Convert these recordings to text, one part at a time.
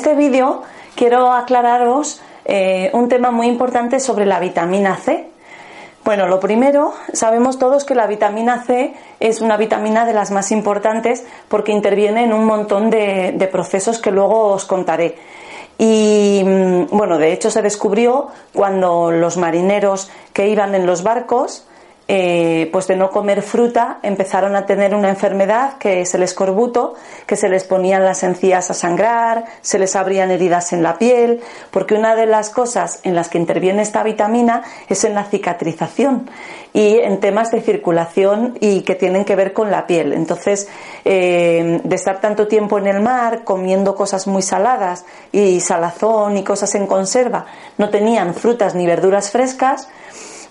este vídeo quiero aclararos eh, un tema muy importante sobre la vitamina C. Bueno, lo primero, sabemos todos que la vitamina C es una vitamina de las más importantes porque interviene en un montón de, procesos que luego os contaré. Y mm, bueno, de hecho se descubrió cuando los marineros que iban en los barcos eh, pues de no comer fruta empezaron a tener una enfermedad que es el escorbuto, que se les ponían las encías a sangrar, se les abrían heridas en la piel, porque una de las cosas en las que interviene esta vitamina es en la cicatrización y en temas de circulación y que tienen que ver con la piel. Entonces, eh, de estar tanto tiempo en el mar comiendo cosas muy saladas y salazón y cosas en conserva, no tenían frutas ni verduras frescas,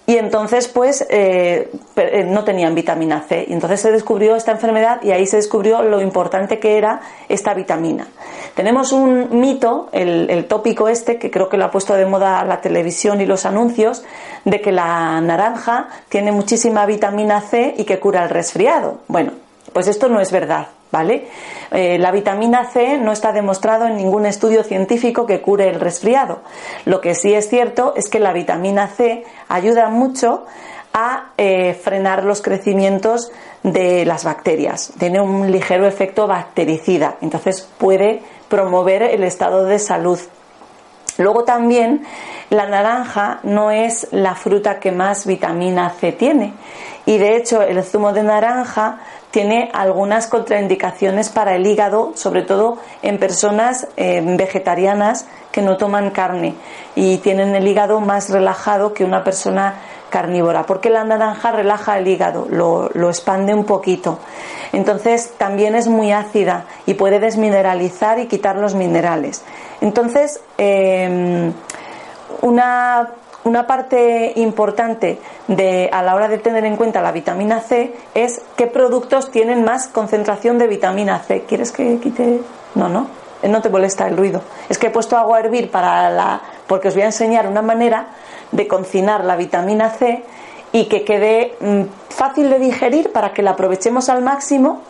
y entonces pues eh, eh, no tenían vitamina C. Y entonces se descubrió esta enfermedad y ahí se descubrió lo importante que era esta vitamina. Tenemos un mito el, el tópico este que creo que lo ha puesto de moda la televisión y los anuncios de que la naranja tiene muchísima vitamina C y que cura el resfriado. Bueno pues esto no es verdad ¿vale? Eh, la vitamina C no está demostrado en ningún estudio científico que cure el resfriado. Lo que sí es cierto es que la vitamina C ayuda mucho a eh, frenar los crecimientos de las bacterias. Tiene un ligero efecto bactericida, entonces puede promover el estado de salud. Luego también la naranja no es la fruta que más vitamina C tiene y de hecho el zumo de naranja tiene algunas contraindicaciones para el hígado, sobre todo en personas eh, vegetarianas que no toman carne y tienen el hígado más relajado que una persona carnívora, porque la naranja relaja el hígado, lo, lo, expande un poquito. Entonces también es muy ácida y puede desmineralizar y quitar los minerales. Entonces, eh, una una parte importante de, a la hora de tener en cuenta la vitamina C es qué productos tienen más concentración de vitamina C. ¿Quieres que quite? No, no. No te molesta el ruido. Es que he puesto agua a hervir para la. porque os voy a enseñar una manera de cocinar la vitamina C y que quede mmm, fácil de digerir para que la aprovechemos al máximo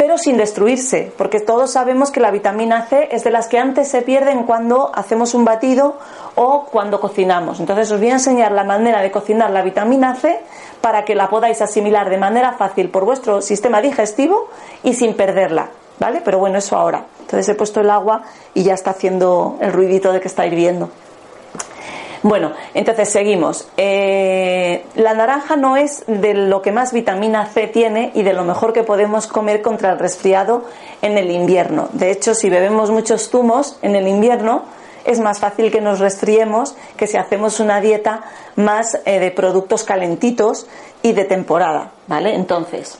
pero sin destruirse, porque todos sabemos que la vitamina C es de las que antes se pierden cuando hacemos un batido o cuando cocinamos. Entonces os voy a enseñar la manera de cocinar la vitamina C para que la podáis asimilar de manera fácil por vuestro sistema digestivo y sin perderla, ¿vale? Pero bueno, eso ahora. Entonces he puesto el agua y ya está haciendo el ruidito de que está hirviendo. Bueno, entonces seguimos. Eh, la naranja no es de lo que más vitamina C tiene y de lo mejor que podemos comer contra el resfriado en el invierno. De hecho, si bebemos muchos zumos en el invierno, es más fácil que nos resfriemos que si hacemos una dieta más eh, de productos calentitos y de temporada, ¿vale? Entonces,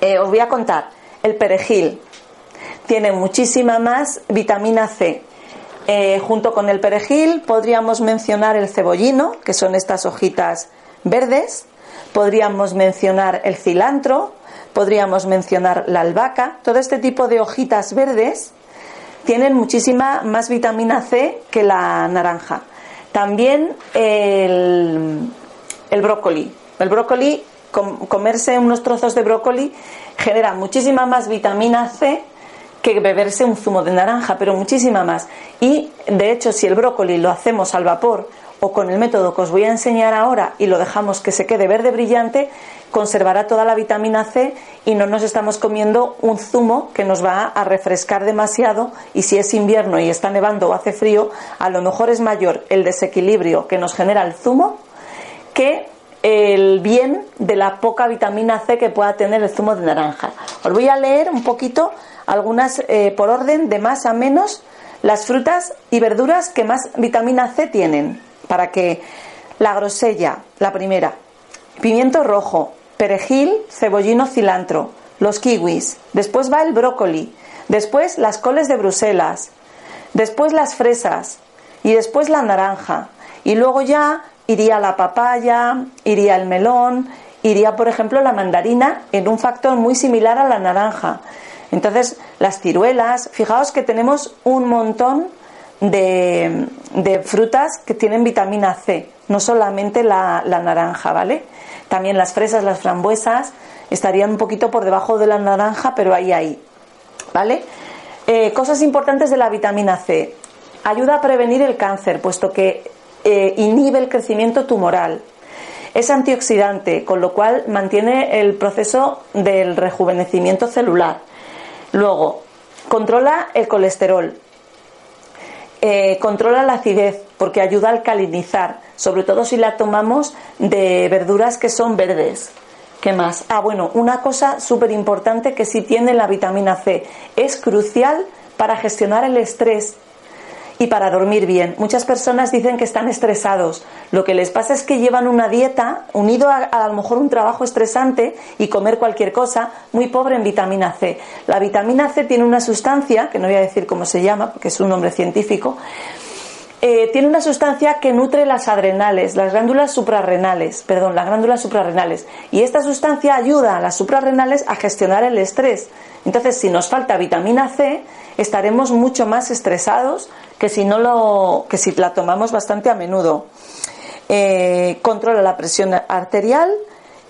eh, os voy a contar. El perejil tiene muchísima más vitamina C, eh, junto con el perejil podríamos mencionar el cebollino, que son estas hojitas verdes, podríamos mencionar el cilantro, podríamos mencionar la albahaca, todo este tipo de hojitas verdes tienen muchísima más vitamina C que la naranja. También el, el brócoli. El brócoli, com, comerse unos trozos de brócoli genera muchísima más vitamina C que beberse un zumo de naranja, pero muchísima más. Y de hecho, si el brócoli lo hacemos al vapor o con el método que os voy a enseñar ahora y lo dejamos que se quede verde brillante, conservará toda la vitamina C y no nos estamos comiendo un zumo que nos va a refrescar demasiado y si es invierno y está nevando o hace frío, a lo mejor es mayor el desequilibrio que nos genera el zumo que el bien de la poca vitamina C que pueda tener el zumo de naranja. Os voy a leer un poquito algunas eh, por orden de más a menos las frutas y verduras que más vitamina C tienen para que la grosella, la primera, pimiento rojo, perejil, cebollino, cilantro, los kiwis, después va el brócoli, después las coles de Bruselas, después las fresas y después la naranja y luego ya iría la papaya, iría el melón, iría por ejemplo la mandarina en un factor muy similar a la naranja. Entonces, las ciruelas, fijaos que tenemos un montón de, frutas que tienen vitamina C, no solamente la, naranja, ¿vale? También las fresas, las frambuesas estarían un poquito por debajo de la naranja, pero ahí, ahí, ¿vale? Eh, cosas importantes de la vitamina C. Ayuda a prevenir el cáncer, puesto que eh, inhibe el crecimiento tumoral. Es antioxidante, con lo cual mantiene el proceso del rejuvenecimiento celular. Luego, controla el colesterol. Eh, controla la acidez porque ayuda a alcalinizar, sobre todo si la tomamos de verduras que son verdes. ¿Qué más? Ah, bueno, una cosa súper importante que sí tiene la vitamina C. Es crucial para gestionar el estrés y para dormir bien. Muchas personas dicen que están estresados. Lo que les pasa es que llevan una dieta unido a, a, lo mejor un trabajo estresante y comer cualquier cosa muy pobre en vitamina C. La vitamina C tiene una sustancia, que no voy a decir cómo se llama, porque es un nombre científico, eh, tiene una sustancia que nutre las adrenales, las glándulas suprarrenales, perdón, las glándulas suprarrenales. Y esta sustancia ayuda a las suprarrenales a gestionar el estrés. Entonces, si nos falta vitamina C, estaremos mucho más estresados que si no lo, que si la tomamos bastante a menudo. Eh, controla la presión arterial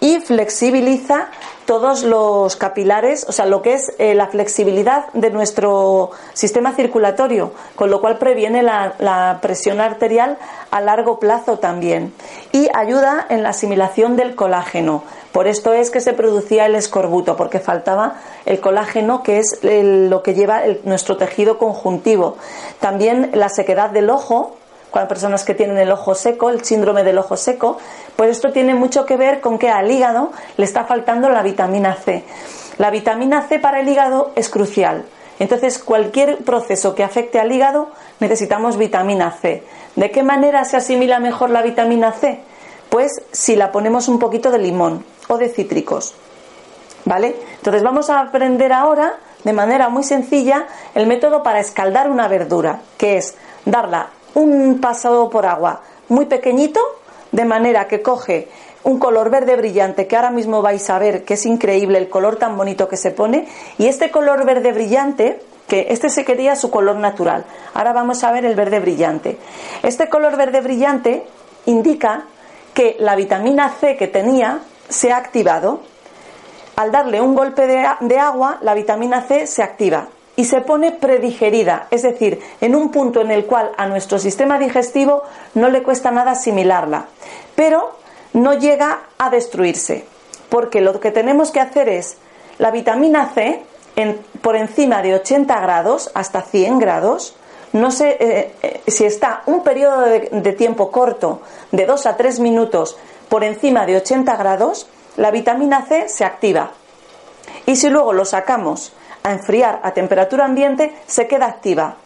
y flexibiliza todos los capilares, o sea, lo que es eh, la flexibilidad de nuestro sistema circulatorio, con lo cual previene la, presión arterial a largo plazo también. Y ayuda en la asimilación del colágeno. Por esto es que se producía el escorbuto, porque faltaba el colágeno, que es lo que lleva nuestro tejido conjuntivo. También la sequedad del ojo, cuando personas que tienen el ojo seco, el síndrome del ojo seco, pues esto tiene mucho que ver con que al hígado le está faltando la vitamina C. La vitamina C para el hígado es crucial. Entonces, cualquier proceso que afecte al hígado necesitamos vitamina C. ¿De qué manera se asimila mejor la vitamina C? Pues si la ponemos un poquito de limón o de cítricos. ¿Vale? Entonces vamos a aprender ahora de manera muy sencilla el método para escaldar una verdura, que es darla un pasado por agua muy pequeñito, de manera que coge un color verde brillante que ahora mismo vais a ver que es increíble el color tan bonito que se pone y este color verde brillante que este se quería su color natural. Ahora vamos a ver el verde brillante. Este color verde brillante indica que la vitamina C que tenía se ha activado. Al darle un golpe de, de agua la vitamina C se activa y se pone predigerida, es decir, en un punto en el cual a nuestro sistema digestivo no le cuesta nada asimilarla, pero no llega a destruirse, porque lo que tenemos que hacer es la vitamina C por encima de 80 grados hasta 100 grados, no sé eh, eh, si está un periodo de, de tiempo corto de 2 a 3 minutos por encima de 80 grados, la vitamina C se activa. Y si luego lo sacamos a enfriar a temperatura ambiente, se queda activa.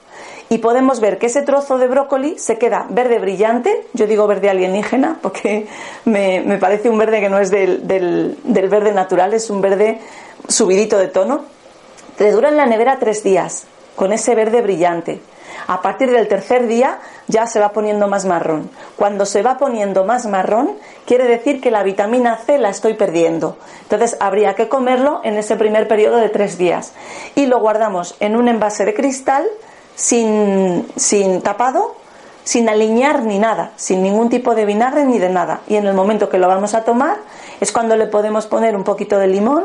Y podemos ver que ese trozo de brócoli se queda verde brillante, yo digo verde alienígena porque me, parece un verde que no es del, del, verde natural, es un verde subidito de tono. Te dura en la nevera tres días con ese verde brillante. A partir del tercer día ya se va poniendo más marrón. Cuando se va poniendo más marrón, quiere decir que la vitamina C la estoy perdiendo. Entonces habría que comerlo en ese primer periodo de tres días. Y lo guardamos en un envase de cristal sin, sin tapado, sin alinear ni nada, sin ningún tipo de vinagre ni de nada. Y en el momento que lo vamos a tomar es cuando le podemos poner un poquito de limón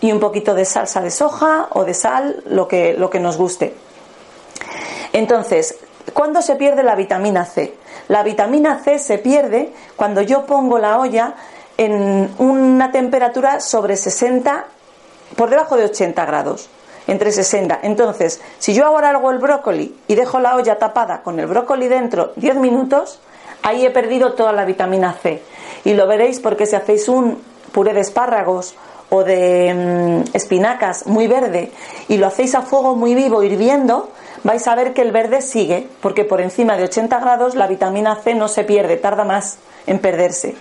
y un poquito de salsa de soja o de sal, lo que, lo que nos guste. Entonces, ¿cuándo se pierde la vitamina C? La vitamina C se pierde cuando yo pongo la olla en una temperatura sobre 60, por debajo de 80 grados, entre 60. Entonces, si yo ahora hago el brócoli y dejo la olla tapada con el brócoli dentro 10 minutos, ahí he perdido toda la vitamina C. Y lo veréis porque si hacéis un puré de espárragos o de mm, espinacas muy verde y lo hacéis a fuego muy vivo hirviendo, vais a ver que el verde sigue, porque por encima de 80 grados la vitamina C no se pierde, tarda más en perderse.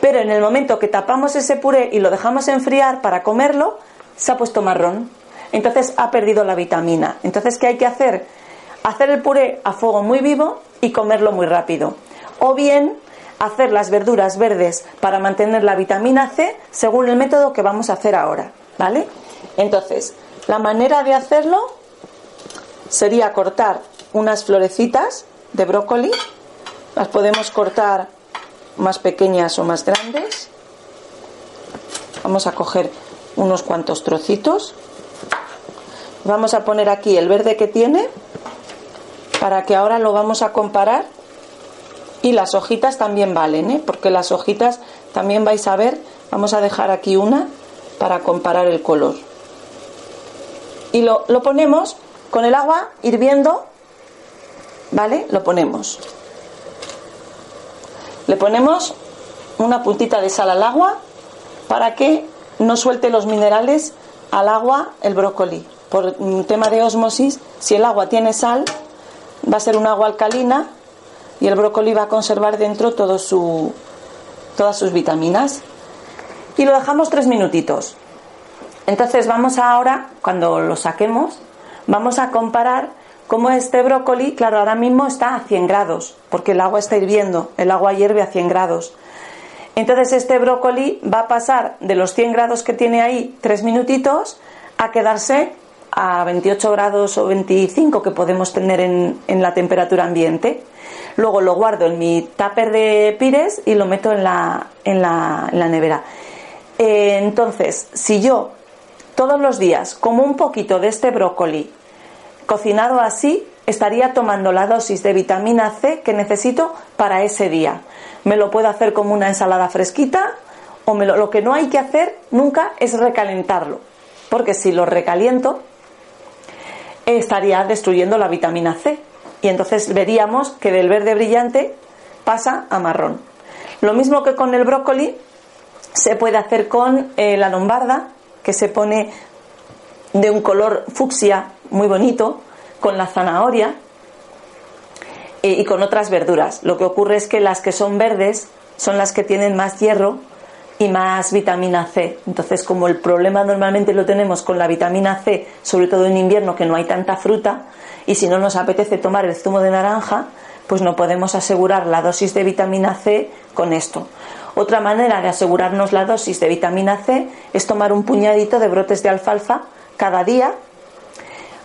Pero en el momento que tapamos ese puré y lo dejamos enfriar para comerlo, se ha puesto marrón. Entonces ha perdido la vitamina. Entonces, ¿qué hay que hacer? Hacer el puré a fuego muy vivo y comerlo muy rápido. O bien hacer las verduras verdes para mantener la vitamina C según el método que vamos a hacer ahora, ¿vale? Entonces, la manera de hacerlo sería cortar unas florecitas de brócoli, las podemos cortar más pequeñas o más grandes. Vamos a coger unos cuantos trocitos. Vamos a poner aquí el verde que tiene para que ahora lo vamos a comparar y las hojitas también valen, ¿eh? porque las hojitas también vais a ver, vamos a dejar aquí una para comparar el color. Y lo, lo ponemos con el agua hirviendo, ¿vale? Lo ponemos. Le ponemos una puntita de sal al agua para que no suelte los minerales al agua el brócoli. Por un tema de osmosis, si el agua tiene sal, va a ser un agua alcalina y el brócoli va a conservar dentro todas sus vitaminas. Y lo dejamos tres minutitos. Entonces vamos ahora, cuando lo saquemos, vamos a comparar cómo este brócoli, claro, ahora mismo está a 100 grados, porque el agua está hirviendo, el agua hierve a 100 grados. Entonces este brócoli va a pasar de los 100 grados que tiene ahí tres minutitos a quedarse a 28 grados o 25 que podemos tener en, en la temperatura ambiente. Luego lo guardo en mi tupper de pires y lo meto en la, en la, en la nevera. Eh, entonces, si yo todos los días como un poquito de este brócoli cocinado así, estaría tomando la dosis de vitamina C que necesito para ese día. Me lo puedo hacer como una ensalada fresquita o me lo, que no hay que hacer nunca es recalentarlo, porque si lo recaliento estaría destruyendo la vitamina C y entonces veríamos que del verde brillante pasa a marrón. Lo mismo que con el brócoli se puede hacer con eh, la lombarda, que se pone de un color fucsia muy bonito, con la zanahoria eh, y con otras verduras. Lo que ocurre es que las que son verdes son las que tienen más hierro y más vitamina C. Entonces, como el problema normalmente lo tenemos con la vitamina C, sobre todo en invierno que no hay tanta fruta, y si no nos apetece tomar el zumo de naranja, pues no podemos asegurar la dosis de vitamina C con esto. Otra manera de asegurarnos la dosis de vitamina C es tomar un puñadito de brotes de alfalfa cada día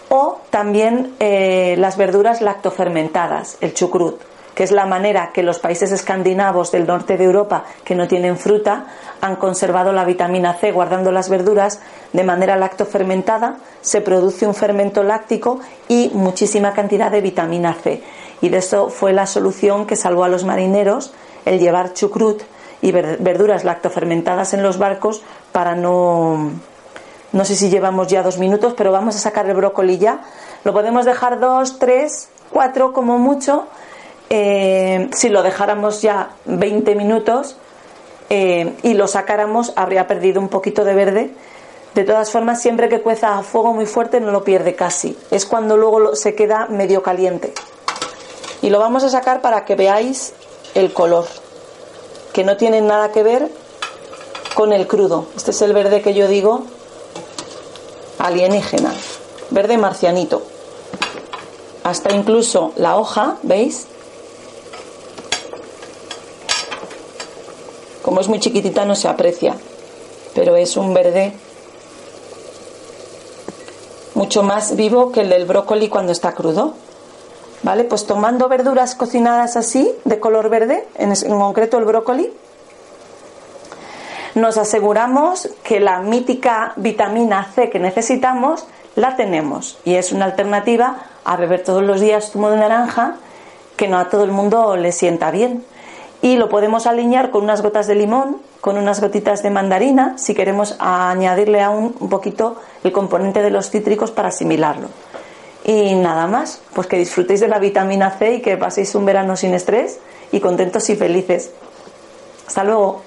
o también eh, las verduras lactofermentadas, el chucrut, que es la manera que los países escandinavos del norte de Europa que no tienen fruta han conservado la vitamina C guardando las verduras de manera lactofermentada, se produce un fermento láctico y muchísima cantidad de vitamina C. Y de eso fue la solución que salvó a los marineros el llevar chucrut y verduras lactofermentadas en los barcos para no no sé si llevamos ya dos minutos, pero vamos a sacar el brócoli ya. Lo podemos dejar dos, tres, cuatro como mucho. Eh, si lo dejáramos ya 20 minutos eh, y lo sacáramos, habría perdido un poquito de verde. De todas formas, siempre que cueza a fuego muy fuerte no lo pierde casi. Es cuando luego se queda medio caliente. Y lo vamos a sacar para que veáis el color, que no tiene nada que ver con el crudo. Este es el verde que yo digo alienígena, verde marcianito. Hasta incluso la hoja, ¿veis? Como es muy chiquitita no se aprecia, pero es un verde mucho más vivo que el del brócoli cuando está crudo. ¿Vale? Pues tomando verduras cocinadas así, de color verde, en, en concreto el brócoli, nos aseguramos que la mítica vitamina C que necesitamos la tenemos y es una alternativa a beber todos los días zumo de naranja que no a todo el mundo le sienta bien. Y lo podemos alinear con unas gotas de limón, con unas gotitas de mandarina, si queremos añadirle aún un poquito el componente de los cítricos para asimilarlo. Y nada más, pues que disfrutéis de la vitamina C y que paséis un verano sin estrés y contentos y felices. Hasta luego.